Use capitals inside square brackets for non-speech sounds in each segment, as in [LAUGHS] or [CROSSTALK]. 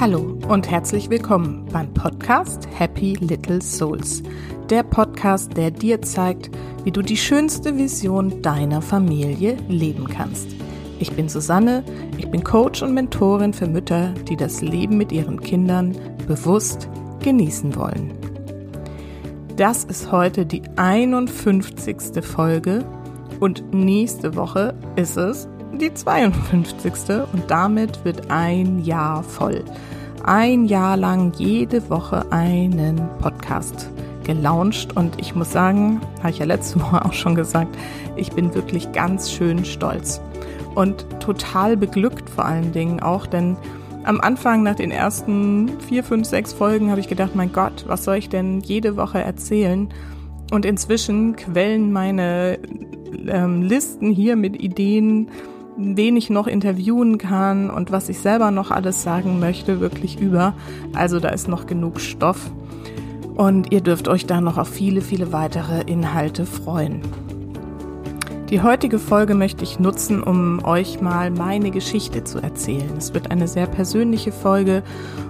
Hallo und herzlich willkommen beim Podcast Happy Little Souls. Der Podcast, der dir zeigt, wie du die schönste Vision deiner Familie leben kannst. Ich bin Susanne, ich bin Coach und Mentorin für Mütter, die das Leben mit ihren Kindern bewusst genießen wollen. Das ist heute die 51. Folge und nächste Woche ist es die 52. und damit wird ein Jahr voll. Ein Jahr lang jede Woche einen Podcast gelauncht und ich muss sagen, habe ich ja letzte [LAUGHS] Woche auch schon gesagt, ich bin wirklich ganz schön stolz und total beglückt vor allen Dingen auch, denn am Anfang nach den ersten vier, fünf, sechs Folgen habe ich gedacht, mein Gott, was soll ich denn jede Woche erzählen? Und inzwischen quellen meine ähm, Listen hier mit Ideen wen ich noch interviewen kann und was ich selber noch alles sagen möchte, wirklich über. Also da ist noch genug Stoff. Und ihr dürft euch da noch auf viele, viele weitere Inhalte freuen. Die heutige Folge möchte ich nutzen, um euch mal meine Geschichte zu erzählen. Es wird eine sehr persönliche Folge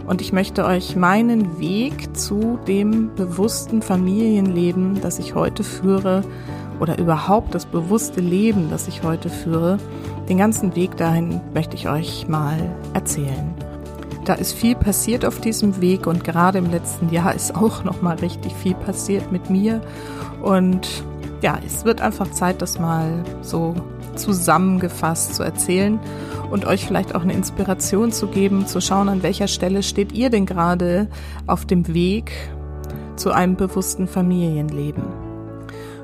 und ich möchte euch meinen Weg zu dem bewussten Familienleben, das ich heute führe, oder überhaupt das bewusste Leben, das ich heute führe, den ganzen Weg dahin möchte ich euch mal erzählen. Da ist viel passiert auf diesem Weg und gerade im letzten Jahr ist auch [LAUGHS] noch mal richtig viel passiert mit mir und ja, es wird einfach Zeit, das mal so zusammengefasst zu erzählen und euch vielleicht auch eine Inspiration zu geben, zu schauen, an welcher Stelle steht ihr denn gerade auf dem Weg zu einem bewussten Familienleben.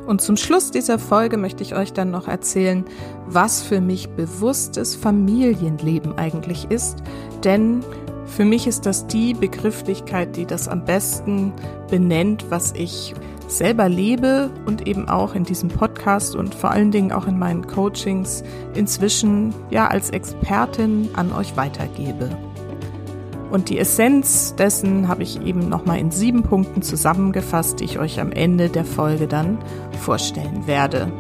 Und zum Schluss dieser Folge möchte ich euch dann noch erzählen, was für mich bewusstes Familienleben eigentlich ist. Denn für mich ist das die Begrifflichkeit, die das am besten benennt, was ich selber lebe und eben auch in diesem Podcast und vor allen Dingen auch in meinen Coachings inzwischen ja als Expertin an euch weitergebe. Und die Essenz dessen habe ich eben nochmal in sieben Punkten zusammengefasst, die ich euch am Ende der Folge dann vorstellen werde.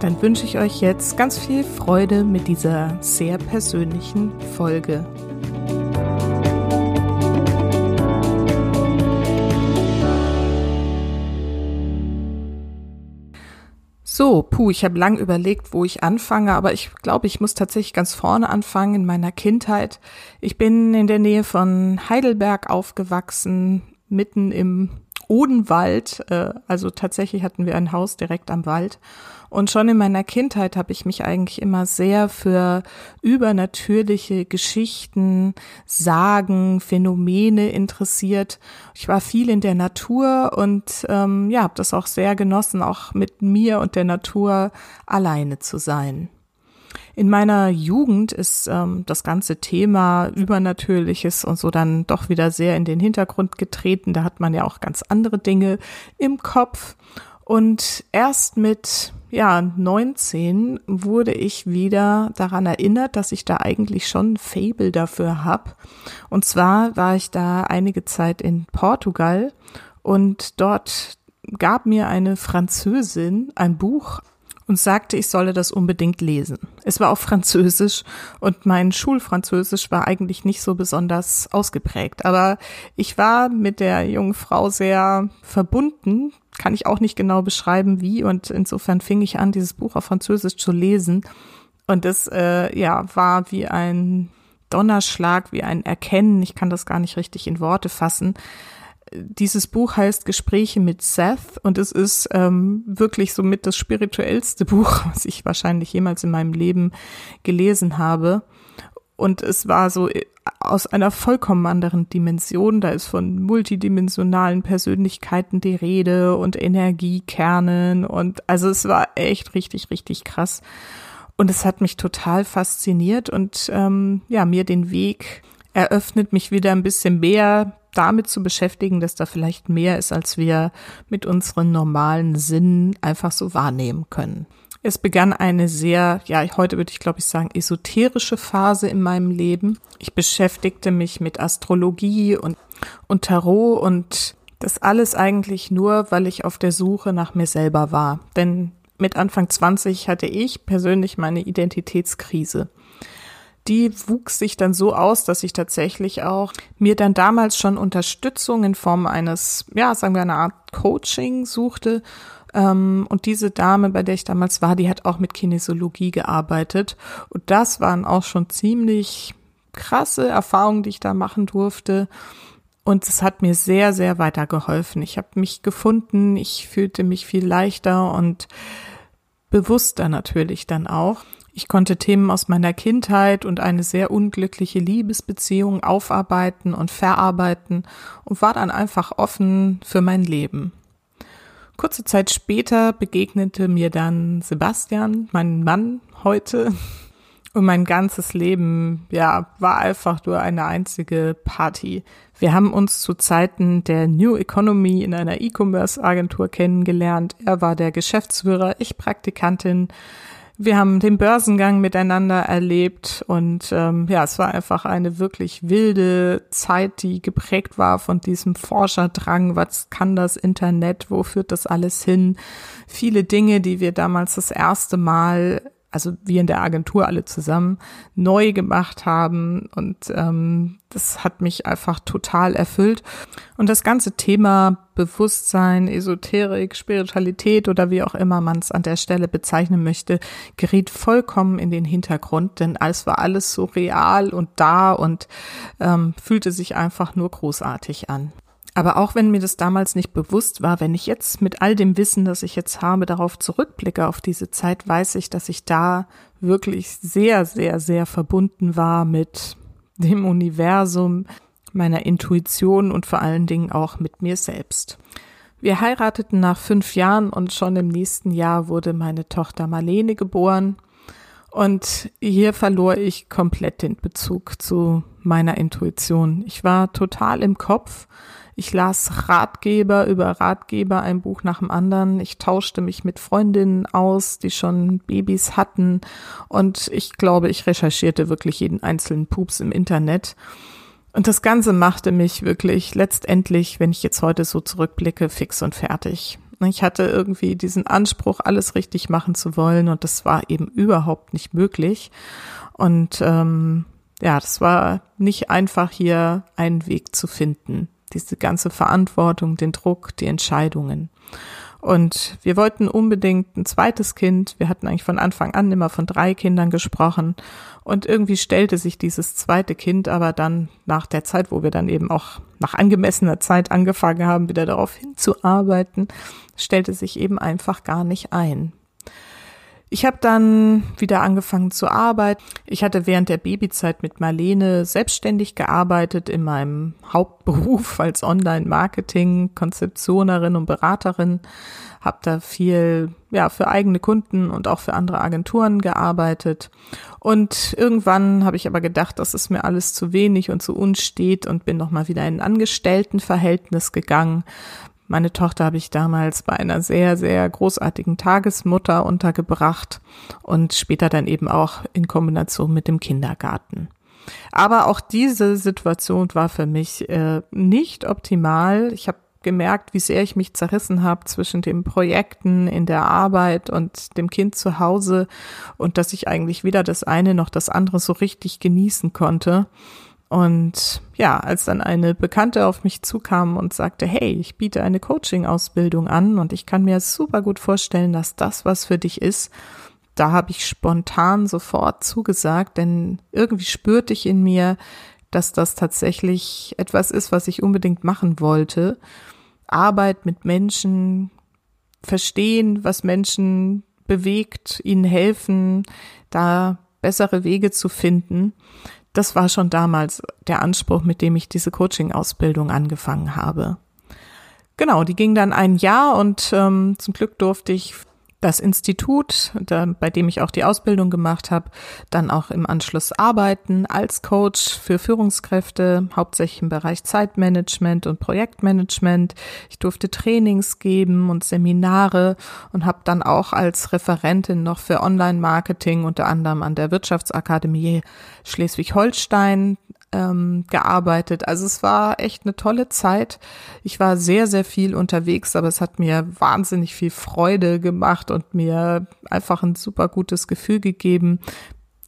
Dann wünsche ich euch jetzt ganz viel Freude mit dieser sehr persönlichen Folge. So, puh, ich habe lang überlegt, wo ich anfange, aber ich glaube, ich muss tatsächlich ganz vorne anfangen in meiner Kindheit. Ich bin in der Nähe von Heidelberg aufgewachsen, mitten im Odenwald. Äh, also tatsächlich hatten wir ein Haus direkt am Wald. Und schon in meiner Kindheit habe ich mich eigentlich immer sehr für übernatürliche Geschichten, Sagen, Phänomene interessiert. Ich war viel in der Natur und ähm, ja, habe das auch sehr genossen, auch mit mir und der Natur alleine zu sein. In meiner Jugend ist ähm, das ganze Thema Übernatürliches und so dann doch wieder sehr in den Hintergrund getreten. Da hat man ja auch ganz andere Dinge im Kopf. Und erst mit ja, 19 wurde ich wieder daran erinnert, dass ich da eigentlich schon ein Fable dafür habe. Und zwar war ich da einige Zeit in Portugal und dort gab mir eine Französin ein Buch und sagte, ich solle das unbedingt lesen. Es war auf Französisch und mein Schulfranzösisch war eigentlich nicht so besonders ausgeprägt. Aber ich war mit der jungen Frau sehr verbunden, kann ich auch nicht genau beschreiben, wie. Und insofern fing ich an, dieses Buch auf Französisch zu lesen. Und es äh, ja war wie ein Donnerschlag, wie ein Erkennen. Ich kann das gar nicht richtig in Worte fassen dieses Buch heißt Gespräche mit Seth und es ist ähm, wirklich somit das spirituellste [LAUGHS] Buch, was ich wahrscheinlich jemals in meinem Leben gelesen habe. Und es war so äh, aus einer vollkommen anderen Dimension. Da ist von multidimensionalen Persönlichkeiten die Rede und Energiekernen und also es war echt richtig, richtig krass. Und es hat mich total fasziniert und ähm, ja, mir den Weg eröffnet, mich wieder ein bisschen mehr damit zu beschäftigen, dass da vielleicht mehr ist, als wir mit unseren normalen Sinnen einfach so wahrnehmen können. Es begann eine sehr, ja, heute würde ich glaube ich sagen, esoterische Phase in meinem Leben. Ich beschäftigte mich mit Astrologie und, und Tarot und das alles eigentlich nur, weil ich auf der Suche nach mir selber war. Denn mit Anfang 20 hatte ich persönlich meine Identitätskrise. die wuchs sich dann so aus, dass ich tatsächlich auch mir dann damals schon Unterstützung in Form eines, ja, sagen wir eine Art Coaching suchte. Ähm, und diese Dame, bei der ich damals war, die hat auch mit Kinesiologie gearbeitet. Und das waren auch schon ziemlich krasse Erfahrungen, die ich da machen durfte. Und es hat mir sehr, sehr weitergeholfen. Ich habe mich gefunden, ich fühlte mich viel leichter und bewusster natürlich dann auch. Ich konnte Themen aus meiner Kindheit und eine sehr unglückliche Liebesbeziehung aufarbeiten und verarbeiten und war dann einfach offen für mein Leben. Kurze Zeit später begegnete mir dann Sebastian, mein Mann heute, [LAUGHS] und mein ganzes Leben, ja, war einfach nur eine einzige Party. Wir haben uns zu Zeiten der New Economy in einer E-Commerce-Agentur kennengelernt. Er war der Geschäftsführer, ich Praktikantin. Wir haben den Börsengang miteinander erlebt und ähm, ja, es war einfach eine wirklich wilde Zeit, die geprägt war von diesem Forscherdrang. Was kann das Internet? Wo führt das alles hin? Viele Dinge, die wir damals das erste Mal also wir in der Agentur alle zusammen neu gemacht haben und ähm, das hat mich einfach total erfüllt. Und das ganze Thema Bewusstsein, Esoterik, Spiritualität oder wie auch immer man es an der Stelle bezeichnen möchte, geriet vollkommen in den Hintergrund, denn es war alles so real und da und ähm, fühlte sich einfach nur großartig an. Aber auch wenn mir das damals nicht bewusst war, wenn ich jetzt mit all dem Wissen, das ich jetzt habe, darauf zurückblicke auf diese Zeit, weiß ich, dass ich da wirklich sehr, sehr, sehr verbunden war mit dem Universum, meiner Intuition und vor allen Dingen auch mit mir selbst. Wir heirateten nach fünf Jahren und schon im nächsten Jahr wurde meine Tochter Marlene geboren. Und hier verlor ich komplett den Bezug zu meiner Intuition. Ich war total im Kopf ich las Ratgeber über Ratgeber, ein Buch nach dem anderen. Ich tauschte mich mit Freundinnen aus, die schon Babys hatten. Und ich glaube, ich recherchierte wirklich jeden einzelnen Pups im Internet. Und das Ganze machte mich wirklich letztendlich, wenn ich jetzt heute so zurückblicke, fix und fertig. Ich hatte irgendwie diesen Anspruch, alles richtig machen zu wollen und das war eben überhaupt nicht möglich. Und ähm, ja, das war nicht einfach hier einen Weg zu finden diese ganze Verantwortung, den Druck, die Entscheidungen. Und wir wollten unbedingt ein zweites Kind. Wir hatten eigentlich von Anfang an immer von drei Kindern gesprochen. Und irgendwie stellte sich dieses zweite Kind aber dann nach der Zeit, wo wir dann eben auch nach angemessener Zeit angefangen haben, wieder darauf hinzuarbeiten, stellte sich eben einfach gar nicht ein. Ich habe dann wieder angefangen zu arbeiten. Ich hatte während der Babyzeit mit Marlene selbstständig gearbeitet in meinem Hauptberuf [LAUGHS] als Online-Marketing, Konzeptionerin und Beraterin. Habe da viel ja für eigene Kunden und auch für andere Agenturen gearbeitet. Und irgendwann habe ich aber gedacht, das ist mir alles zu wenig und zu unstet und bin noch mal wieder in ein Angestelltenverhältnis gegangen meine Tochter habe ich damals bei einer sehr, sehr großartigen Tagesmutter untergebracht und später dann eben auch in Kombination mit dem Kindergarten. Aber auch diese Situation war für mich äh, nicht optimal. Ich habe gemerkt, wie sehr ich mich zerrissen habe zwischen den Projekten in der Arbeit und dem Kind zu Hause und dass ich eigentlich weder das eine noch das andere so richtig genießen konnte. Und ja, als dann eine Bekannte auf mich zukam und sagte, hey, ich biete eine Coaching-Ausbildung an und ich kann mir super gut vorstellen, dass das was für dich ist, da habe ich spontan sofort zugesagt, denn irgendwie spürte ich in mir, dass das tatsächlich etwas ist, was ich unbedingt machen wollte. Arbeit mit Menschen, verstehen, was Menschen bewegt, ihnen helfen, da bessere Wege zu finden das war schon damals der Anspruch, mit dem ich diese Coaching-Ausbildung angefangen habe. Genau, die ging dann ein Jahr und ähm, zum Glück durfte ich das Institut, da, bei dem ich auch die Ausbildung gemacht habe, dann auch im Anschluss arbeiten als Coach für Führungskräfte, hauptsächlich im Bereich Zeitmanagement und Projektmanagement. Ich durfte Trainings geben und Seminare und habe dann auch als Referentin noch für Online-Marketing unter anderem an der Wirtschaftsakademie Schleswig-Holstein ähm, gearbeitet. Also es war echt eine tolle Zeit. Ich war sehr, sehr viel unterwegs, aber es hat mir wahnsinnig viel Freude gemacht und mir einfach ein super gutes Gefühl gegeben.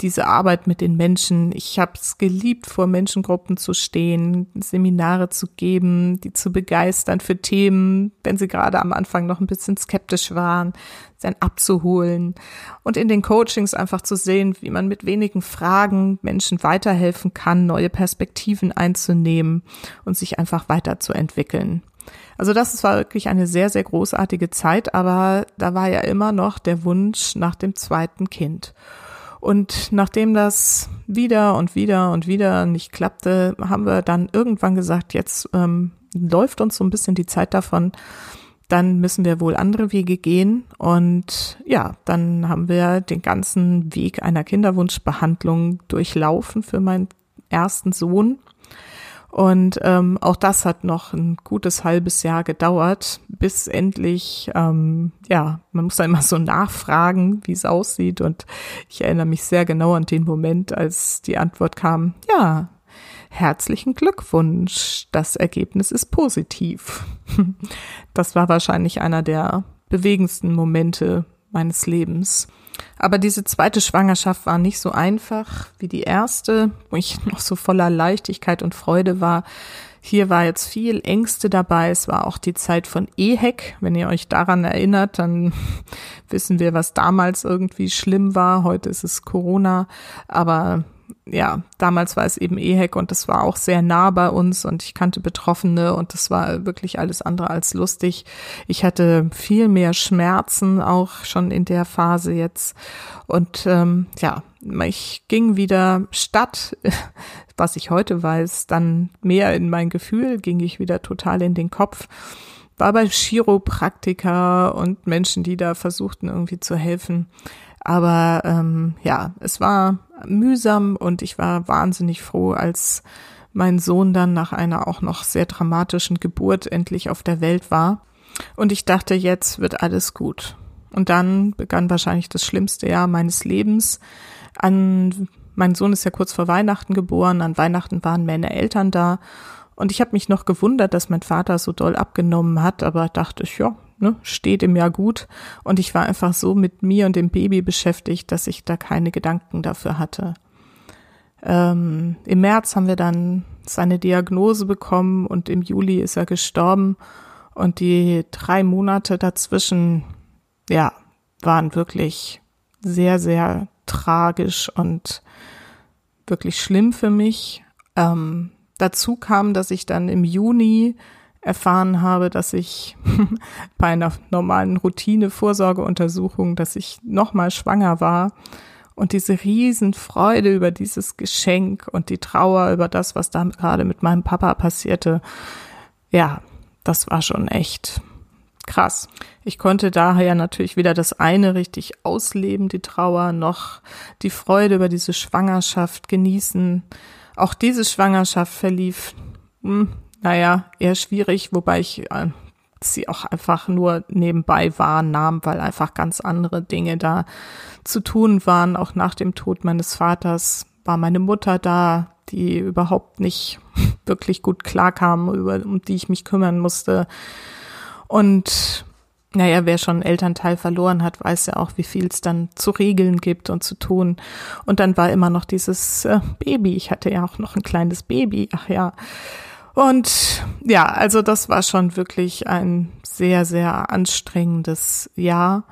Diese Arbeit mit den Menschen. Ich habe es geliebt, vor Menschengruppen zu stehen, Seminare zu geben, die zu begeistern für Themen, wenn sie gerade am Anfang noch ein bisschen skeptisch waren, dann abzuholen und in den Coachings einfach zu sehen, wie man mit wenigen Fragen Menschen weiterhelfen kann, neue Perspektiven einzunehmen und sich einfach weiterzuentwickeln. Also das war wirklich eine sehr, sehr großartige Zeit, aber da war ja immer noch der Wunsch nach dem zweiten Kind. Und nachdem das wieder und wieder und wieder nicht klappte, haben wir dann irgendwann gesagt, jetzt ähm, läuft uns so ein bisschen die Zeit davon, dann müssen wir wohl andere Wege gehen. Und ja, dann haben wir den ganzen Weg einer Kinderwunschbehandlung durchlaufen für meinen ersten Sohn. Und ähm, auch das hat noch ein gutes halbes Jahr gedauert, bis endlich, ähm, ja, man muss da immer so nachfragen, wie es aussieht. Und ich erinnere mich sehr genau an den Moment, als die Antwort kam, ja, herzlichen Glückwunsch, das Ergebnis ist positiv. [LAUGHS] Das war wahrscheinlich einer der bewegendsten Momente meines Lebens. Aber diese zweite Schwangerschaft war nicht so einfach wie die erste, wo ich [LAUGHS] noch so voller Leichtigkeit und Freude war. Hier war jetzt viel Ängste dabei. Es war auch die Zeit von EHEC. Wenn ihr euch daran erinnert, dann [LAUGHS] wissen wir, was damals irgendwie schlimm war. Heute ist es Corona. Aber ja, damals war es eben EHEC und das war auch sehr nah bei uns und ich kannte Betroffene und das war wirklich alles andere als lustig. Ich hatte viel mehr Schmerzen auch schon in der Phase jetzt und ähm, ja, ich ging wieder statt, [LAUGHS] was ich heute weiß, dann mehr in mein Gefühl, ging ich wieder total in den Kopf war bei Chiropraktiker und Menschen, die da versuchten irgendwie zu helfen. Aber ähm, ja, es war mühsam und ich war wahnsinnig froh, als mein Sohn dann nach einer auch noch sehr dramatischen Geburt endlich auf der Welt war. Und ich dachte, jetzt wird alles gut. Und dann begann wahrscheinlich das schlimmste Jahr meines Lebens. An mein Sohn ist ja kurz vor Weihnachten geboren. An Weihnachten waren meine Eltern da. Und ich habe mich noch gewundert, dass mein Vater so doll abgenommen hat, aber dachte ich, ja, ne, steht ihm ja gut. Und ich war einfach so mit mir und dem Baby beschäftigt, dass ich da keine Gedanken dafür hatte. Ähm, Im März haben wir dann seine Diagnose bekommen und im Juli ist er gestorben. Und die drei Monate dazwischen, ja, waren wirklich sehr, sehr tragisch und wirklich schlimm für mich. Ähm, dazu kam, dass ich dann im Juni erfahren habe, dass ich [LAUGHS] bei einer normalen Routine-Vorsorgeuntersuchung, dass ich nochmal schwanger war und diese Riesenfreude über dieses Geschenk und die Trauer über das, was da gerade mit meinem Papa passierte, ja, das war schon echt krass. Ich konnte daher natürlich weder das eine richtig ausleben, die Trauer, noch die Freude über diese Schwangerschaft genießen. Auch diese Schwangerschaft verlief hm, naja, eher schwierig, wobei ich äh, sie auch einfach nur nebenbei wahrnahm, weil einfach ganz andere Dinge da zu tun waren. Auch nach dem Tod meines Vaters war meine Mutter da, die überhaupt nicht [LAUGHS] wirklich gut klarkam, über, um die ich mich kümmern musste. Und naja, wer schon einen Elternteil verloren hat, weiß ja auch, wie viel es dann zu regeln gibt und zu tun. Und dann war immer noch dieses äh, Baby. Ich hatte ja auch noch ein kleines Baby. Ach ja. Und ja, also das war schon wirklich ein sehr, sehr anstrengendes Jahr,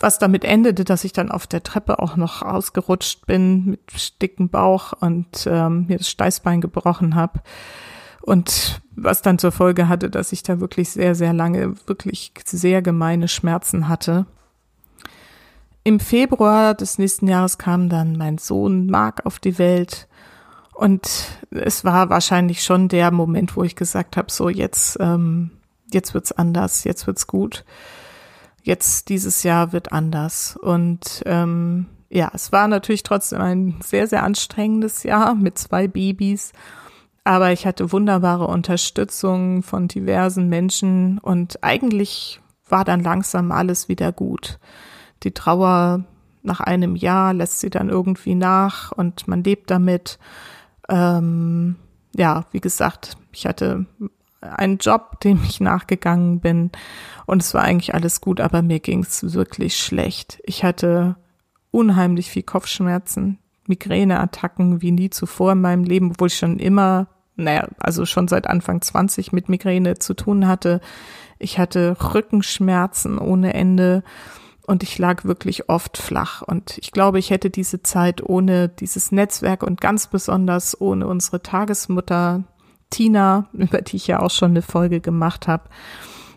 was damit endete, dass ich dann auf der Treppe auch noch ausgerutscht bin mit dicken Bauch und ähm, mir das Steißbein gebrochen habe. Und was dann zur Folge hatte, dass ich da wirklich sehr, sehr lange, wirklich sehr gemeine Schmerzen hatte. Im Februar des nächsten Jahres kam dann mein Sohn Mark auf die Welt und es war wahrscheinlich schon der Moment, wo ich gesagt habe, so jetzt, ähm, jetzt wird's anders, jetzt wird's gut. Jetzt dieses Jahr wird anders. Und ähm, ja, es war natürlich trotzdem ein sehr, sehr anstrengendes Jahr mit zwei Babys. Aber ich hatte wunderbare Unterstützung von diversen Menschen und eigentlich war dann langsam alles wieder gut. Die Trauer nach einem Jahr lässt sie dann irgendwie nach und man lebt damit. Ähm, ja, wie gesagt, ich hatte einen Job, dem ich nachgegangen bin und es war eigentlich alles gut, aber mir ging es wirklich schlecht. Ich hatte unheimlich viel Kopfschmerzen. Migräneattacken wie nie zuvor in meinem Leben, obwohl ich schon immer, naja, also schon seit Anfang 20 mit Migräne zu tun hatte. Ich hatte Rückenschmerzen ohne Ende und ich lag wirklich oft flach. Und ich glaube, ich hätte diese Zeit ohne dieses Netzwerk und ganz besonders ohne unsere Tagesmutter Tina, [LAUGHS] über die ich ja auch schon eine Folge gemacht habe,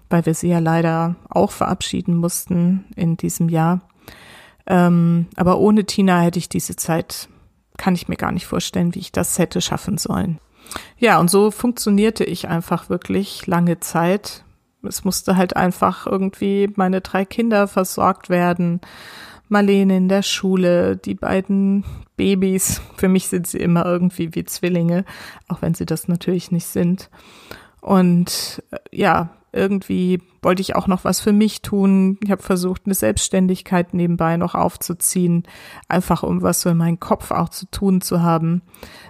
weil wir sie ja leider auch verabschieden mussten in diesem Jahr. Ähm, aber ohne Tina hätte ich diese Zeit, kann ich mir gar nicht vorstellen, wie ich das hätte schaffen sollen. Ja, und so funktionierte ich einfach wirklich lange Zeit es musste halt einfach irgendwie meine drei Kinder versorgt werden. Marlene in der Schule, die beiden Babys. Für mich sind sie immer irgendwie wie Zwillinge, auch wenn sie das natürlich nicht sind. Und äh, ja, irgendwie wollte ich auch noch was für mich tun. Ich habe versucht, eine Selbstständigkeit nebenbei noch aufzuziehen, einfach um was so in meinem Kopf auch zu tun zu haben.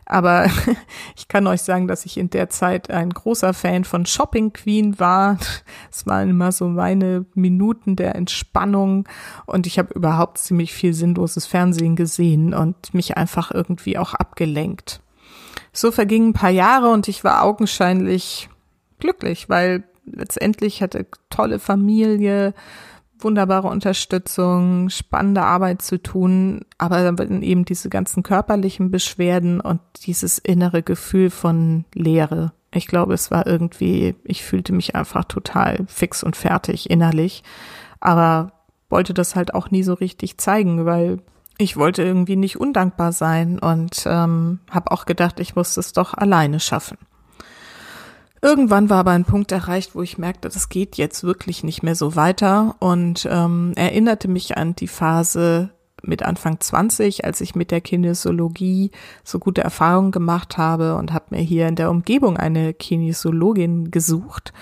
Aber [LAUGHS] ich kann euch sagen, dass ich in der Zeit ein großer Fan von Shopping Queen war. Es waren immer so meine Minuten der Entspannung und ich habe überhaupt ziemlich viel sinnloses Fernsehen gesehen und mich einfach irgendwie auch abgelenkt. So vergingen ein paar Jahre und ich war augenscheinlich glücklich, weil letztendlich hatte tolle Familie, wunderbare Unterstützung, spannende Arbeit zu tun, aber dann eben diese ganzen körperlichen Beschwerden und dieses innere Gefühl von Leere. Ich glaube, es war irgendwie, ich fühlte mich einfach total fix und fertig innerlich, aber wollte das halt auch nie so richtig zeigen, weil ich wollte irgendwie nicht undankbar sein und ähm, habe auch gedacht, ich muss es doch alleine schaffen. Irgendwann war aber ein Punkt erreicht, wo ich merkte, das geht jetzt wirklich nicht mehr so weiter. Und ähm, erinnerte mich an die Phase mit Anfang 20, als ich mit der Kinesiologie so gute Erfahrungen gemacht habe und habe mir hier in der Umgebung eine Kinesiologin gesucht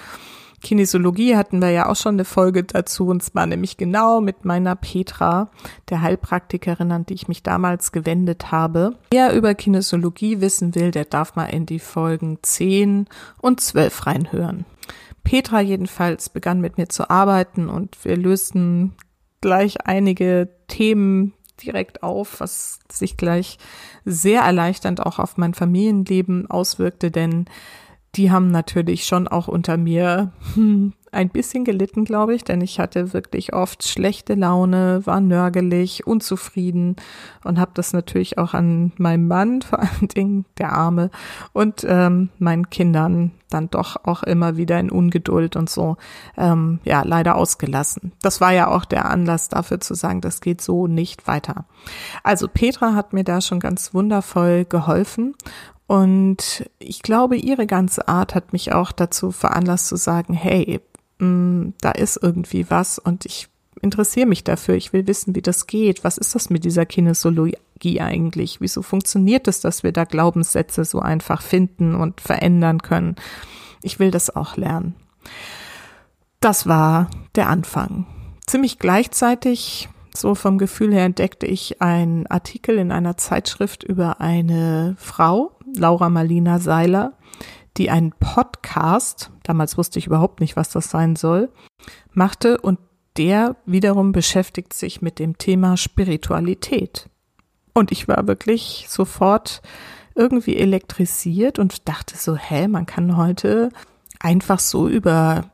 Kinesiologie hatten wir ja auch schon eine Folge dazu, und zwar nämlich genau mit meiner Petra, der Heilpraktikerin, an die ich mich damals gewendet habe. Wer über Kinesiologie wissen will, der darf mal in die Folgen 10 und 12 reinhören. Petra jedenfalls begann mit mir zu arbeiten und wir lösten gleich einige Themen direkt auf, was sich gleich sehr erleichternd auch auf mein Familienleben auswirkte, denn die haben natürlich schon auch unter mir hm, ein bisschen gelitten, glaube ich, denn ich hatte wirklich oft schlechte Laune, war nörgelig, unzufrieden und habe das natürlich auch an meinem Mann, [LAUGHS] vor allen Dingen der Arme, und ähm, meinen Kindern dann doch auch immer wieder in Ungeduld und so, ähm, ja, leider ausgelassen. Das war ja auch der Anlass dafür zu sagen, das geht so nicht weiter. Also Petra hat mir da schon ganz wundervoll geholfen und ich glaube, ihre ganze Art hat mich auch dazu veranlasst zu sagen, hey, mh, mm, da ist irgendwie was und ich interessiere mich dafür. Ich will wissen, wie das geht. Was ist das mit dieser Kinesiologie eigentlich? Wieso funktioniert es, dass wir da Glaubenssätze so einfach finden und verändern können? Ich will das auch lernen. Das war der Anfang. Ziemlich gleichzeitig so vom Gefühl her entdeckte ich einen Artikel in einer Zeitschrift über eine Frau, Laura Marlina Seiler, die einen Podcast, damals wusste ich überhaupt nicht, was das sein soll, machte und der wiederum beschäftigt sich mit dem Thema Spiritualität. Und ich war wirklich sofort irgendwie elektrisiert und dachte so, hä, man kann heute einfach so über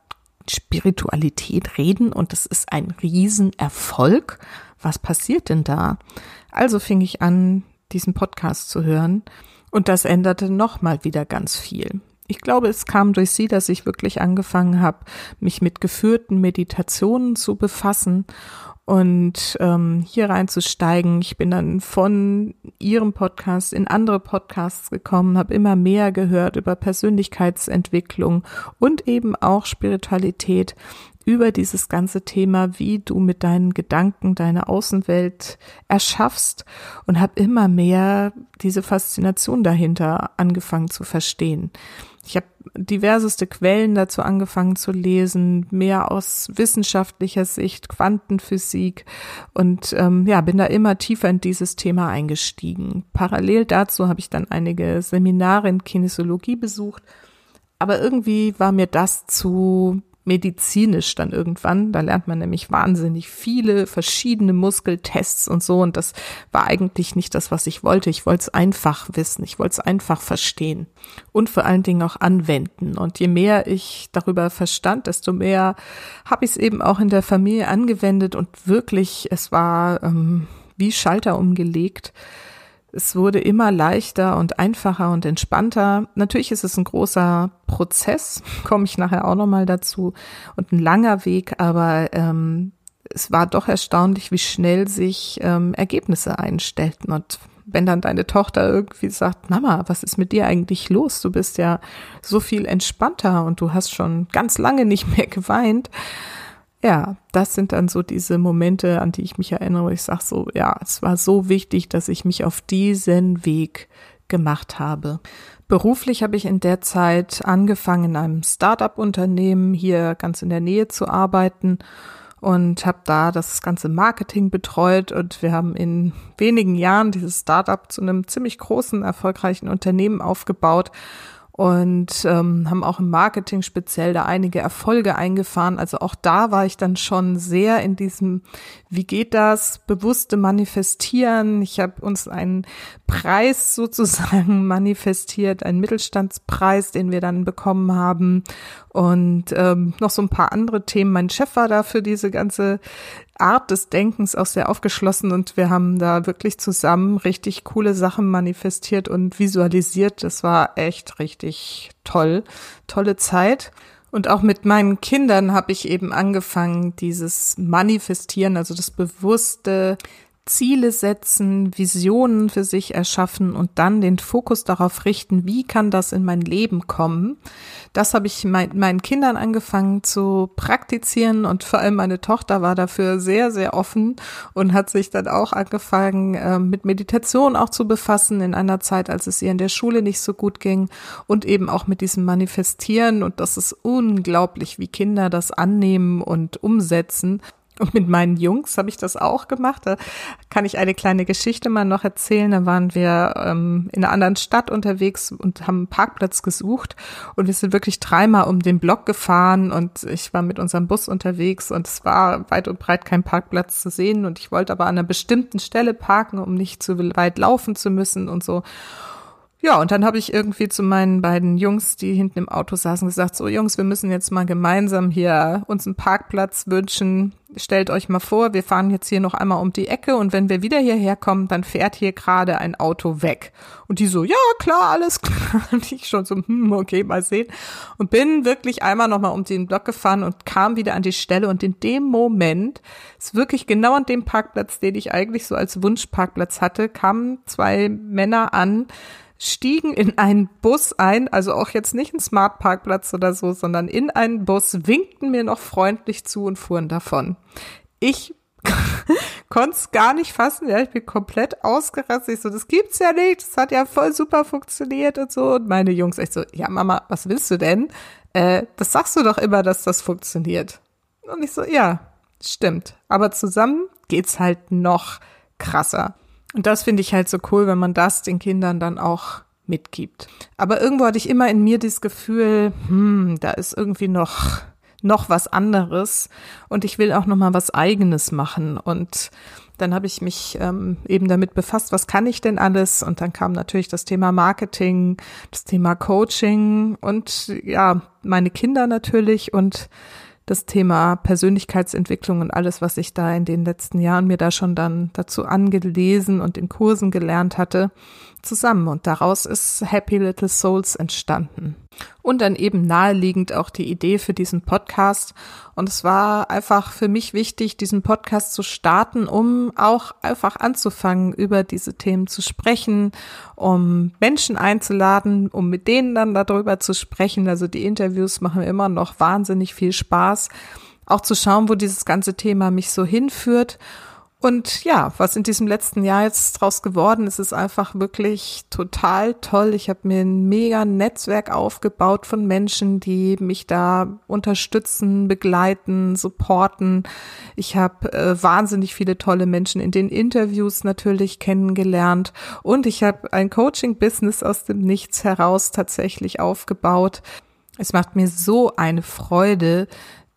Spiritualität reden und das ist ein Riesenerfolg. Was passiert denn da? Also fing ich an, diesen Podcast zu hören und das änderte nochmal wieder ganz viel. Ich glaube, es kam durch sie, dass ich wirklich angefangen habe, mich mit geführten Meditationen zu befassen und ähm, hier reinzusteigen. Ich bin dann von ihrem Podcast in andere Podcasts gekommen, habe immer mehr gehört über Persönlichkeitsentwicklung und eben auch Spiritualität über dieses ganze Thema, wie du mit deinen Gedanken deine Außenwelt erschaffst und habe immer mehr diese Faszination dahinter angefangen zu verstehen. Ich habe diverseste Quellen dazu angefangen zu lesen, mehr aus wissenschaftlicher Sicht, Quantenphysik und ähm, ja, bin da immer tiefer in dieses Thema eingestiegen. Parallel dazu habe ich dann einige Seminare in Kinesiologie besucht, aber irgendwie war mir das zu medizinisch dann irgendwann. Da lernt man nämlich wahnsinnig viele verschiedene Muskeltests und so. Und das war eigentlich nicht das, was ich wollte. Ich wollte es einfach wissen. Ich wollte es einfach verstehen und vor allen Dingen auch anwenden. Und je mehr ich darüber verstand, desto mehr habe ich es eben auch in der Familie angewendet und wirklich, es war ähm, wie Schalter umgelegt es wurde immer leichter und einfacher und entspannter. Natürlich ist es ein großer Prozess, [LAUGHS] komme ich nachher auch nochmal dazu, und ein langer Weg, aber ähm, es war doch erstaunlich, wie schnell sich ähm, Ergebnisse einstellten. Und wenn dann deine Tochter irgendwie sagt, Mama, was ist mit dir eigentlich los? Du bist ja so viel entspannter und du hast schon ganz lange nicht mehr geweint ja, das sind dann so diese Momente, an die ich mich erinnere, ich sage so, ja, es war so wichtig, dass ich mich auf diesen Weg gemacht habe. Beruflich habe ich in der Zeit angefangen, in einem Start-up-Unternehmen hier ganz in der Nähe zu arbeiten und habe da das ganze Marketing betreut und wir haben in wenigen Jahren dieses Start-up zu einem ziemlich großen, erfolgreichen Unternehmen aufgebaut und ähm, haben auch im Marketing speziell da einige Erfolge eingefahren. Also auch da war ich dann schon sehr in diesem, wie geht das, bewusste Manifestieren. Ich habe uns einen Preis sozusagen [LAUGHS] manifestiert, einen Mittelstandspreis, den wir dann bekommen haben und ähm, noch so ein paar andere Themen. Mein Chef war da für diese ganze Art des Denkens auch sehr aufgeschlossen und wir haben da wirklich zusammen richtig coole Sachen manifestiert und visualisiert. Das war echt richtig toll, tolle Zeit. Und auch mit meinen Kindern habe ich eben angefangen, dieses Manifestieren, also das bewusste Ziele setzen, Visionen für sich erschaffen und dann den Fokus darauf richten, wie kann das in mein Leben kommen. Das habe ich mein, meinen Kindern angefangen zu praktizieren und vor allem meine Tochter war dafür sehr, sehr offen und hat sich dann auch angefangen, äh, mit Meditation auch zu befassen in einer Zeit, als es ihr in der Schule nicht so gut ging und eben auch mit diesem Manifestieren und das ist unglaublich, wie Kinder das annehmen und umsetzen. Und mit meinen Jungs habe ich das auch gemacht. Da kann ich eine kleine Geschichte mal noch erzählen. Da waren wir ähm, in einer anderen Stadt unterwegs und haben einen Parkplatz gesucht. Und wir sind wirklich dreimal um den Block gefahren und ich war mit unserem Bus unterwegs und es war weit und breit kein Parkplatz zu sehen. Und ich wollte aber an einer bestimmten Stelle parken, um nicht zu weit laufen zu müssen und so. Ja, und dann habe ich irgendwie zu meinen beiden Jungs, die hinten im Auto saßen, gesagt, so Jungs, wir müssen jetzt mal gemeinsam hier uns einen Parkplatz wünschen. Stellt euch mal vor, wir fahren jetzt hier noch einmal um die Ecke und wenn wir wieder hierher kommen, dann fährt hier gerade ein Auto weg. Und die so, ja, klar, alles klar. [LAUGHS] Und ich schon so, hm, okay, mal sehen. Und bin wirklich einmal nochmal um den Block gefahren und kam wieder an die Stelle. Und in dem Moment, ist wirklich genau an dem Parkplatz, den ich eigentlich so als Wunschparkplatz hatte, kamen zwei Männer an, stiegen in einen Bus ein, also auch jetzt nicht ein Smart Parkplatz oder so, sondern in einen Bus, winkten mir noch freundlich zu und fuhren davon. Ich [LAUGHS] konnte es gar nicht fassen, ja, ich bin komplett ausgerastet. Ich so, das gibt's ja nicht, das hat ja voll super funktioniert und so. Und meine Jungs echt so, ja Mama, was willst du denn? Äh, das sagst du doch immer, dass das funktioniert. Und ich so, ja, stimmt. Aber zusammen geht's halt noch krasser. Und das finde ich halt so cool, wenn man das den Kindern dann auch mitgibt. Aber irgendwo hatte ich immer in mir dieses Gefühl, hm, da ist irgendwie noch noch was anderes und ich will auch noch mal was eigenes machen und dann habe ich mich ähm, eben damit befasst, was kann ich denn alles? Und dann kam natürlich das Thema Marketing, das Thema Coaching und ja, meine Kinder natürlich und das Thema Persönlichkeitsentwicklung und alles, was ich da in den letzten Jahren mir da schon dann dazu angelesen und in Kursen gelernt hatte, zusammen. Und daraus ist Happy Little Souls entstanden. Und dann eben naheliegend auch die Idee für diesen Podcast. Und es war einfach für mich wichtig, diesen Podcast zu starten, um auch einfach anzufangen, über diese Themen zu sprechen, um Menschen einzuladen, um mit denen dann darüber zu sprechen. Also die Interviews machen immer noch wahnsinnig viel Spaß. Auch zu schauen, wo dieses ganze Thema mich so hinführt und ja, was in diesem letzten Jahr jetzt draus geworden ist, ist einfach wirklich total toll. Ich habe mir ein mega Netzwerk aufgebaut von Menschen, die mich da unterstützen, begleiten, supporten. Ich habe äh, wahnsinnig viele tolle Menschen in den Interviews natürlich kennengelernt und ich habe ein Coaching-Business aus dem Nichts heraus tatsächlich aufgebaut Es macht mir so eine Freude,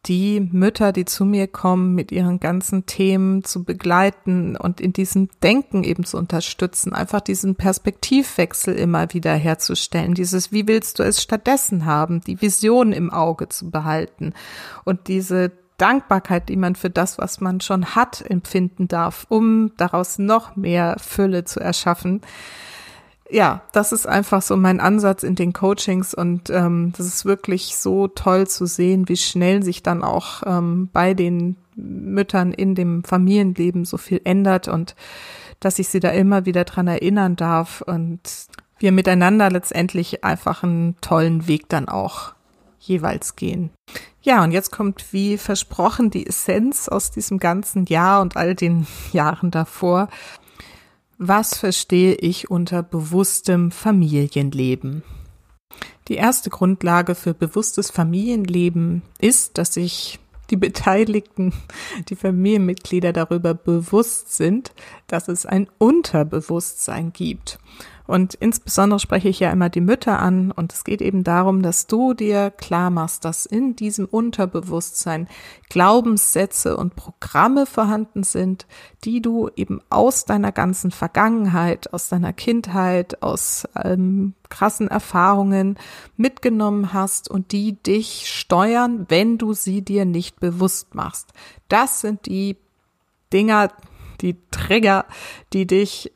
die Mütter, die zu mir kommen, mit ihren ganzen Themen zu begleiten und in diesem Denken eben zu unterstützen, einfach diesen Perspektivwechsel immer wieder herzustellen, dieses, wie willst du es stattdessen haben, die Vision im Auge zu behalten und diese Dankbarkeit, die man für das, was man schon hat, empfinden darf, um daraus noch mehr Fülle zu erschaffen ja, das ist einfach so mein Ansatz in den Coachings und ähm, das ist wirklich so toll zu sehen, wie schnell sich dann auch ähm, bei den Müttern in dem Familienleben so viel ändert und dass ich sie da immer wieder dran erinnern darf und wir miteinander letztendlich einfach einen tollen Weg dann auch jeweils gehen. Ja, und jetzt kommt wie versprochen die Essenz aus diesem ganzen Jahr und all den Jahren davor. Was verstehe ich unter bewusstem Familienleben? Die erste Grundlage für bewusstes Familienleben ist, dass sich die Beteiligten, die Familienmitglieder darüber bewusst sind, dass es ein Unterbewusstsein gibt. Und insbesondere spreche ich ja immer die Mütter an und es geht eben darum, dass du dir klar machst, dass in diesem Unterbewusstsein Glaubenssätze und Programme vorhanden sind, die du eben aus deiner ganzen Vergangenheit, aus deiner Kindheit, aus ähm, krassen Erfahrungen mitgenommen hast und die dich steuern, wenn du sie dir nicht bewusst machst. Das sind die Dinger, die Trigger, die dich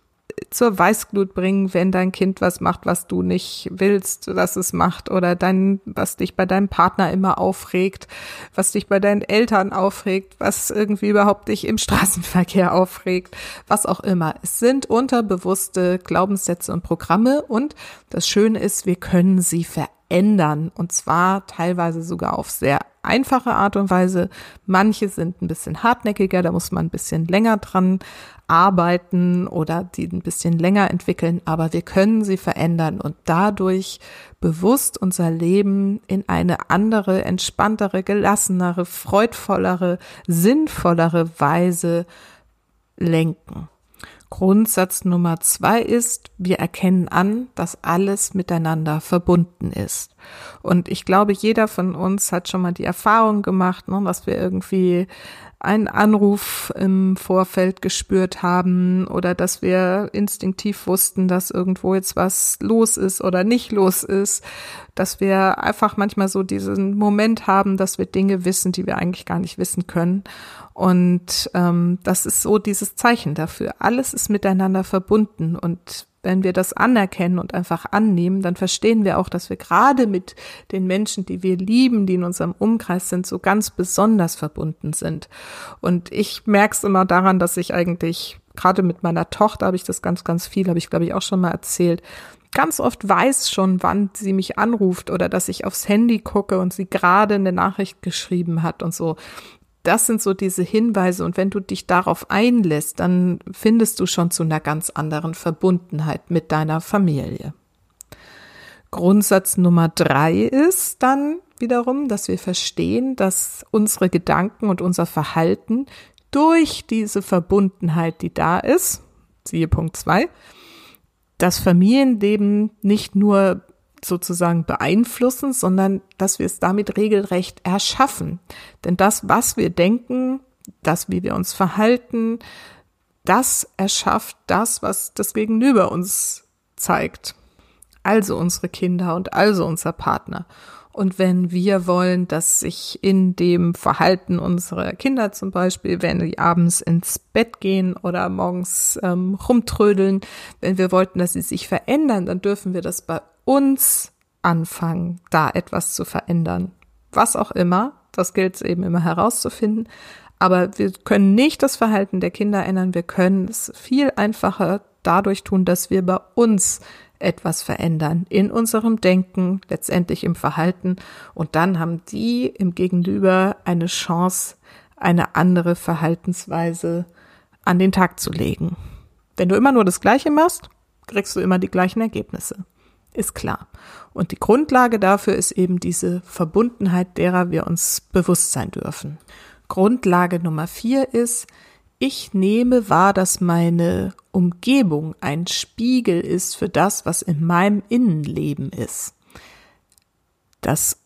zur Weißglut bringen, wenn dein Kind was macht, was du nicht willst, dass es macht oder dein, was dich bei deinem Partner immer aufregt, was dich bei deinen Eltern aufregt, was irgendwie überhaupt dich im Straßenverkehr aufregt, was auch immer. Es sind unterbewusste Glaubenssätze und Programme und das Schöne ist, wir können sie verändern und zwar teilweise sogar auf sehr einfache Art und Weise. Manche sind ein bisschen hartnäckiger, da muss man ein bisschen länger dran arbeiten oder die ein bisschen länger entwickeln, aber wir können sie verändern und dadurch bewusst unser Leben in eine andere, entspanntere, gelassenere, freudvollere, sinnvollere Weise lenken. Grundsatz Nummer zwei ist, wir erkennen an, dass alles miteinander verbunden ist. Und ich glaube, jeder von uns hat schon mal die Erfahrung gemacht, ne, dass wir irgendwie einen Anruf im Vorfeld gespürt haben oder dass wir instinktiv wussten, dass irgendwo jetzt was los ist oder nicht los ist, dass wir einfach manchmal so diesen Moment haben, dass wir Dinge wissen, die wir eigentlich gar nicht wissen können. Und ähm, das ist so dieses Zeichen dafür. Alles ist miteinander verbunden und wenn wir das anerkennen und einfach annehmen, dann verstehen wir auch, dass wir gerade mit den Menschen, die wir lieben, die in unserem Umkreis sind, so ganz besonders verbunden sind. Und ich merke es immer daran, dass ich eigentlich, gerade mit meiner Tochter habe ich das ganz, ganz viel, habe ich glaube ich auch schon mal erzählt, ganz oft weiß schon, wann sie mich anruft oder dass ich aufs Handy gucke und sie gerade eine Nachricht geschrieben hat und so das sind so diese Hinweise und wenn du dich darauf einlässt, dann findest du schon zu einer ganz anderen Verbundenheit mit deiner Familie. Grundsatz Nummer drei ist dann wiederum, dass wir verstehen, dass unsere Gedanken und unser Verhalten durch diese Verbundenheit, die da ist, siehe Punkt zwei, das Familienleben nicht nur sozusagen beeinflussen, sondern dass wir es damit regelrecht erschaffen. Denn das, was wir denken, das, wie wir uns verhalten, das erschafft das, was das Gegenüber uns zeigt. Also unsere Kinder und also unser Partner. Und wenn wir wollen, dass sich in dem Verhalten unserer Kinder zum Beispiel, wenn die abends ins Bett gehen oder morgens ähm, rumtrödeln, wenn wir wollten, dass sie sich verändern, dann dürfen wir das bei uns anfangen, da etwas zu verändern. Was auch immer, das gilt es eben immer herauszufinden. Aber wir können nicht das Verhalten der Kinder ändern. Wir können es viel einfacher dadurch tun, dass wir bei uns etwas verändern in unserem Denken, letztendlich im Verhalten. Und dann haben die im Gegenüber eine Chance, eine andere Verhaltensweise an den Tag zu legen. Wenn du immer nur das Gleiche machst, kriegst du immer die gleichen Ergebnisse ist klar. Und die Grundlage dafür ist eben diese Verbundenheit, derer wir uns bewusst sein dürfen. Grundlage Nummer vier ist, ich nehme wahr, dass meine Umgebung ein Spiegel ist für das, was in meinem Innenleben ist. Das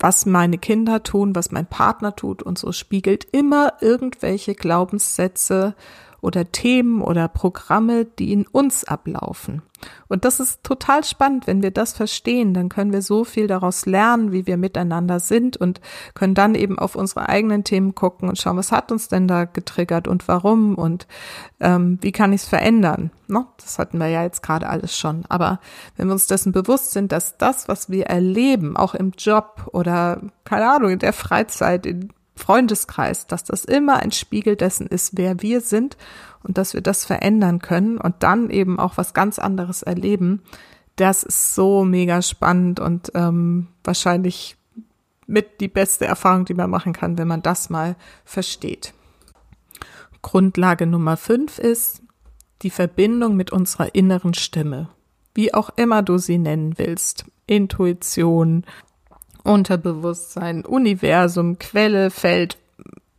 was meine Kinder tun, was mein Partner tut und so spiegelt immer irgendwelche Glaubenssätze oder Themen oder Programme, die in uns ablaufen. Und das ist total spannend, wenn wir das verstehen, dann können wir so viel daraus lernen, wie wir miteinander sind und können dann eben auf unsere eigenen Themen gucken und schauen, was hat uns denn da getriggert und warum und ähm, wie kann ich es verändern. Ne? Das hatten wir ja jetzt gerade alles schon. Aber wenn wir uns dessen bewusst sind, dass das, was wir erleben, auch im Job oder keine Ahnung, in der Freizeit, in Freundeskreis, dass das immer ein Spiegel dessen ist, wer wir sind und dass wir das verändern können und dann eben auch was ganz anderes erleben. Das ist so mega spannend und ähm, wahrscheinlich mit die beste Erfahrung, die man machen kann, wenn man das mal versteht. Grundlage Nummer fünf ist die Verbindung mit unserer inneren Stimme. Wie auch immer du sie nennen willst. Intuition, Unterbewusstsein, Universum, Quelle, Feld,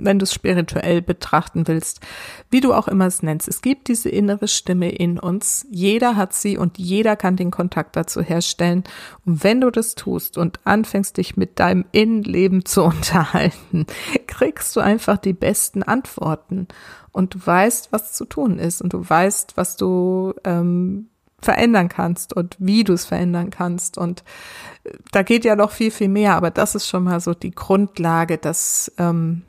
wenn du es spirituell betrachten willst, wie du auch immer es nennst. Es gibt diese innere Stimme in uns. Jeder hat sie und jeder kann den Kontakt dazu herstellen. Und wenn du das tust und anfängst, dich mit deinem Innenleben zu [LAUGHS] unterhalten, kriegst du einfach die besten Antworten. Und du weißt, was zu tun ist. Und du weißt, was du ähm, verändern kannst und wie du es verändern kannst. Und äh, da geht ja noch viel, viel mehr, aber das ist schon mal so die Grundlage, dass ähm,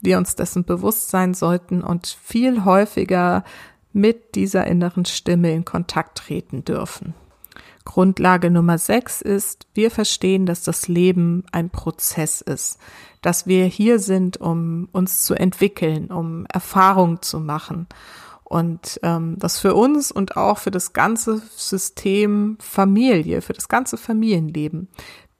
wir uns dessen bewusst sein sollten und viel häufiger mit dieser inneren Stimme in Kontakt treten dürfen. Grundlage Nummer sechs ist, wir verstehen, dass das Leben ein Prozess ist, dass wir hier sind, um uns zu entwickeln, um Erfahrung zu machen und ähm, das für uns und auch für das ganze System Familie, für das ganze Familienleben.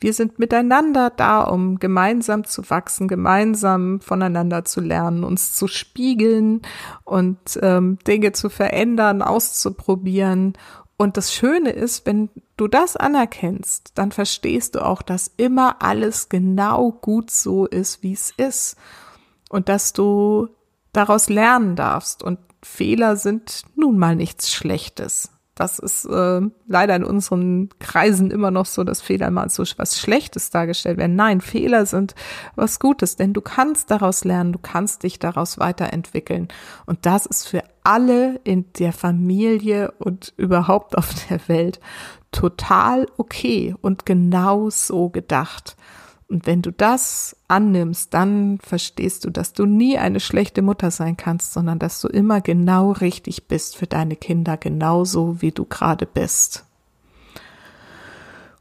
Wir sind miteinander da, um gemeinsam zu wachsen, gemeinsam voneinander zu lernen, uns zu spiegeln und ähm, Dinge zu verändern, auszuprobieren. Und das Schöne ist, wenn du das anerkennst, dann verstehst du auch, dass immer alles genau gut so ist, wie es ist. Und dass du daraus lernen darfst und Fehler sind nun mal nichts Schlechtes. Das ist äh, leider in unseren Kreisen immer noch so, dass Fehler mal so was Schlechtes dargestellt werden. Nein, Fehler sind was Gutes, denn du kannst daraus lernen, du kannst dich daraus weiterentwickeln. Und das ist für alle in der Familie und überhaupt auf der Welt total okay und genau so gedacht. Und wenn du das annimmst, dann verstehst du, dass du nie eine schlechte Mutter sein kannst, sondern dass du immer genau richtig bist für deine Kinder, genauso wie du gerade bist.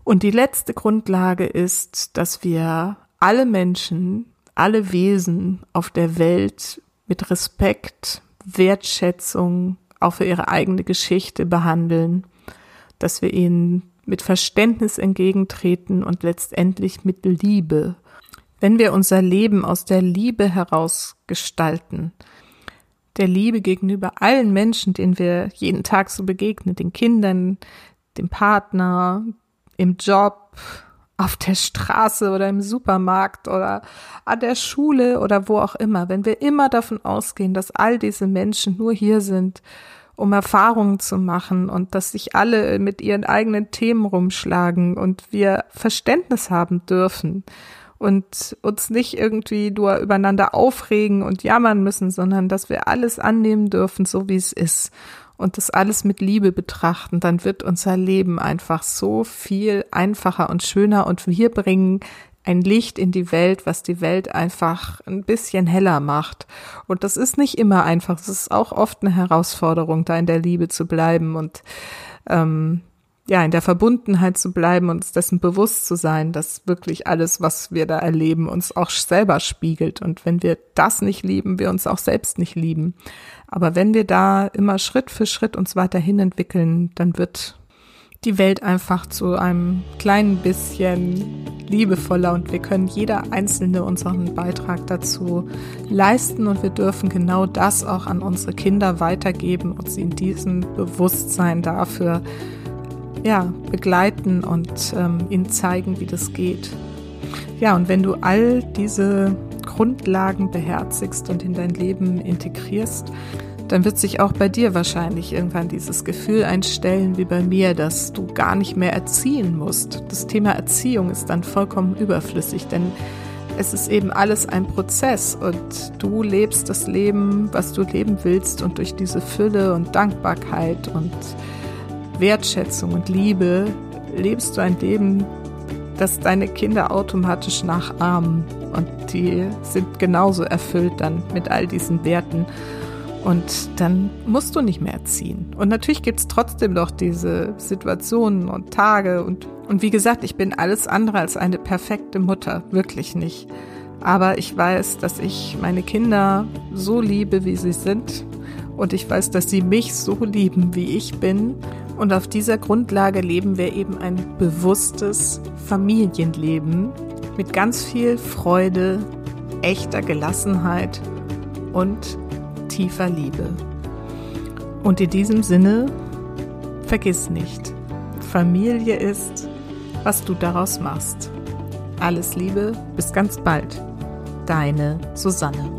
Und die letzte Grundlage ist, dass wir alle Menschen, alle Wesen auf der Welt mit Respekt, Wertschätzung, auch für ihre eigene Geschichte behandeln, dass wir ihnen mit Verständnis entgegentreten und letztendlich mit Liebe. Wenn wir unser Leben aus der Liebe heraus gestalten, der Liebe gegenüber allen Menschen, denen wir jeden Tag so begegnen, den Kindern, dem Partner, im Job, auf der Straße oder im Supermarkt oder an der Schule oder wo auch immer, wenn wir immer davon ausgehen, dass all diese Menschen nur hier sind, um Erfahrungen zu machen und dass sich alle mit ihren eigenen Themen rumschlagen und wir Verständnis haben dürfen und uns nicht irgendwie nur übereinander aufregen und jammern müssen, sondern dass wir alles annehmen dürfen, so wie es ist und das alles mit Liebe betrachten, dann wird unser Leben einfach so viel einfacher und schöner und wir bringen ein Licht in die Welt, was die Welt einfach ein bisschen heller macht. Und das ist nicht immer einfach. Es ist auch oft eine Herausforderung, da in der Liebe zu bleiben und ähm, ja, in der Verbundenheit zu bleiben und uns dessen bewusst zu sein, dass wirklich alles, was wir da erleben, uns auch selber spiegelt. Und wenn wir das nicht lieben, wir uns auch selbst nicht lieben. Aber wenn wir da immer Schritt für Schritt uns weiterhin entwickeln, dann wird die Welt einfach zu einem kleinen bisschen liebevoller und wir können jeder einzelne unseren Beitrag dazu leisten und wir dürfen genau das auch an unsere Kinder weitergeben und sie in diesem Bewusstsein dafür ja, begleiten und ähm, ihnen zeigen, wie das geht. Ja, und wenn du all diese Grundlagen beherzigst und in dein Leben integrierst, dann wird sich auch bei dir wahrscheinlich irgendwann dieses Gefühl einstellen wie bei mir, dass du gar nicht mehr erziehen musst. Das Thema Erziehung ist dann vollkommen überflüssig, denn es ist eben alles ein Prozess und du lebst das Leben, was du leben willst und durch diese Fülle und Dankbarkeit und Wertschätzung und Liebe lebst du ein Leben, das deine Kinder automatisch nachahmen und die sind genauso erfüllt dann mit all diesen Werten. Und dann musst du nicht mehr erziehen. Und natürlich gibt es trotzdem noch diese Situationen und Tage. Und, und wie gesagt, ich bin alles andere als eine perfekte Mutter. Wirklich nicht. Aber ich weiß, dass ich meine Kinder so liebe, wie sie sind. Und ich weiß, dass sie mich so lieben, wie ich bin. Und auf dieser Grundlage leben wir eben ein bewusstes Familienleben mit ganz viel Freude, echter Gelassenheit und tiefer Liebe. Und in diesem Sinne, vergiss nicht, Familie ist, was du daraus machst. Alles Liebe, bis ganz bald. Deine Susanne.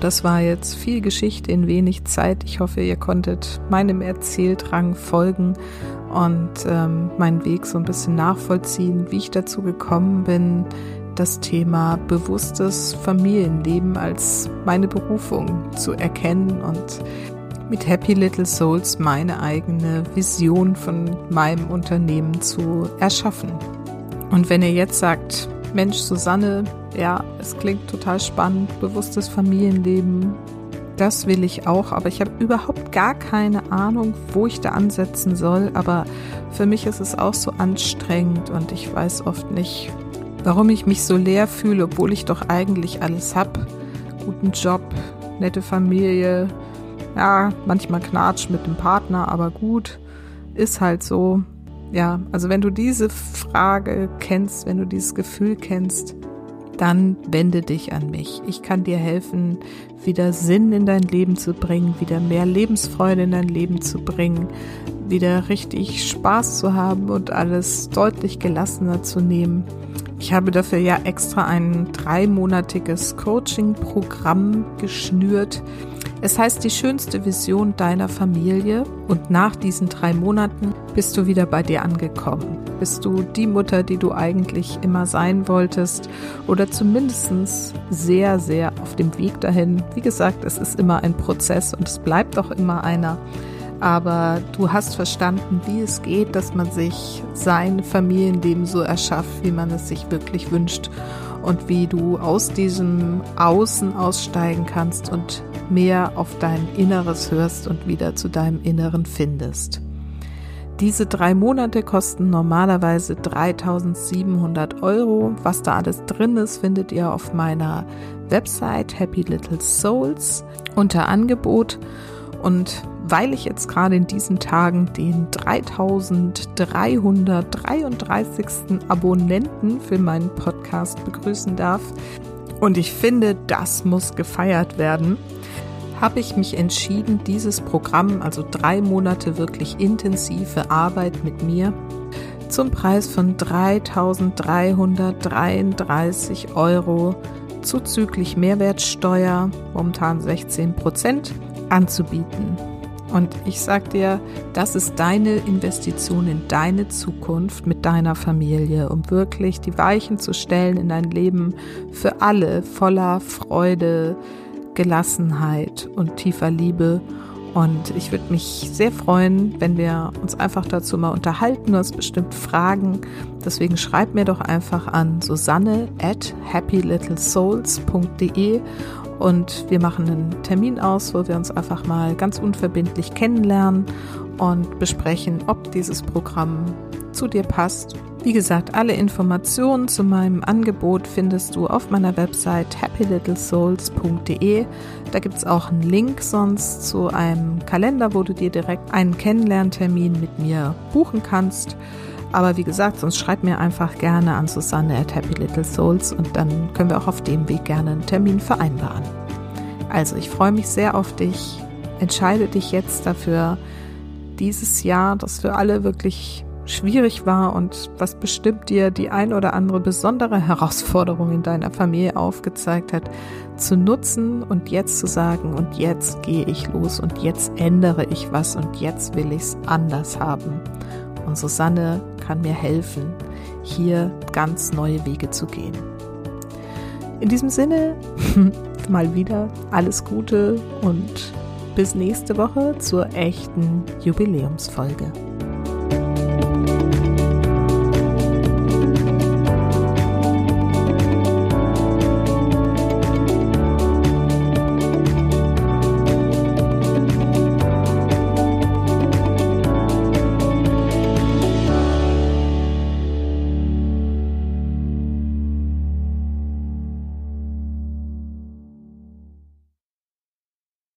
Das war jetzt viel Geschichte in wenig Zeit. Ich hoffe, ihr konntet meinem Erzähldrang folgen und ähm, meinen Weg so ein bisschen nachvollziehen, wie ich dazu gekommen bin, das Thema bewusstes Familienleben als meine Berufung zu erkennen und mit Happy Little Souls meine eigene Vision von meinem Unternehmen zu erschaffen. Und wenn ihr jetzt sagt, Mensch, Susanne, ja, es klingt total spannend, bewusstes Familienleben, das will ich auch, aber ich habe überhaupt gar keine Ahnung, wo ich da ansetzen soll. Aber für mich ist es auch so anstrengend und ich weiß oft nicht, warum ich mich so leer fühle, obwohl ich doch eigentlich alles habe. Guten Job, nette Familie, ja, manchmal Knatsch mit dem Partner, aber gut, ist halt so. Ja, also wenn du diese Frage kennst, wenn du dieses Gefühl kennst, dann wende dich an mich. Ich kann dir helfen, wieder Sinn in dein Leben zu bringen, wieder mehr Lebensfreude in dein Leben zu bringen, wieder richtig Spaß zu haben und alles deutlich gelassener zu nehmen. Ich habe dafür ja extra ein dreimonatiges Coaching-Programm geschnürt. Es heißt die schönste Vision deiner Familie und nach diesen drei Monaten bist du wieder bei dir angekommen. Bist du die Mutter, die du eigentlich immer sein wolltest oder zumindest sehr, sehr auf dem Weg dahin. Wie gesagt, es ist immer ein Prozess und es bleibt auch immer einer. Aber du hast verstanden, wie es geht, dass man sich sein Familienleben so erschafft, wie man es sich wirklich wünscht und wie du aus diesem Außen aussteigen kannst und mehr auf dein Inneres hörst und wieder zu deinem Inneren findest. Diese drei Monate kosten normalerweise 3700 Euro. Was da alles drin ist, findet ihr auf meiner Website Happy Little Souls unter Angebot. Und weil ich jetzt gerade in diesen Tagen den 3333. Abonnenten für meinen Podcast begrüßen darf und ich finde, das muss gefeiert werden, habe ich mich entschieden, dieses Programm, also drei Monate wirklich intensive Arbeit mit mir, zum Preis von 3.333 Euro zuzüglich Mehrwertsteuer, momentan 16 Prozent, anzubieten. Und ich sag dir, das ist deine Investition in deine Zukunft mit deiner Familie, um wirklich die Weichen zu stellen in dein Leben für alle voller Freude, Gelassenheit und tiefer Liebe. Und ich würde mich sehr freuen, wenn wir uns einfach dazu mal unterhalten. Du hast bestimmt Fragen. Deswegen schreib mir doch einfach an Susanne at happylittlesouls.de und wir machen einen Termin aus, wo wir uns einfach mal ganz unverbindlich kennenlernen und besprechen, ob dieses Programm zu dir passt wie gesagt, alle Informationen zu meinem Angebot findest du auf meiner Website happylittlesouls.de. Da gibt es auch einen Link sonst zu einem Kalender, wo du dir direkt einen Kennenlerntermin mit mir buchen kannst. Aber wie gesagt, sonst schreib mir einfach gerne an Susanne at Happy Little Souls und dann können wir auch auf dem Weg gerne einen Termin vereinbaren. Also ich freue mich sehr auf dich entscheide dich jetzt dafür, dieses Jahr, das für alle wirklich schwierig war und was bestimmt dir die ein oder andere besondere Herausforderung in deiner Familie aufgezeigt hat, zu nutzen und jetzt zu sagen, und jetzt gehe ich los und jetzt ändere ich was und jetzt will ich es anders haben. Und Susanne kann mir helfen, hier ganz neue Wege zu gehen. In diesem Sinne, [LAUGHS] mal wieder alles Gute und bis nächste Woche zur echten Jubiläumsfolge.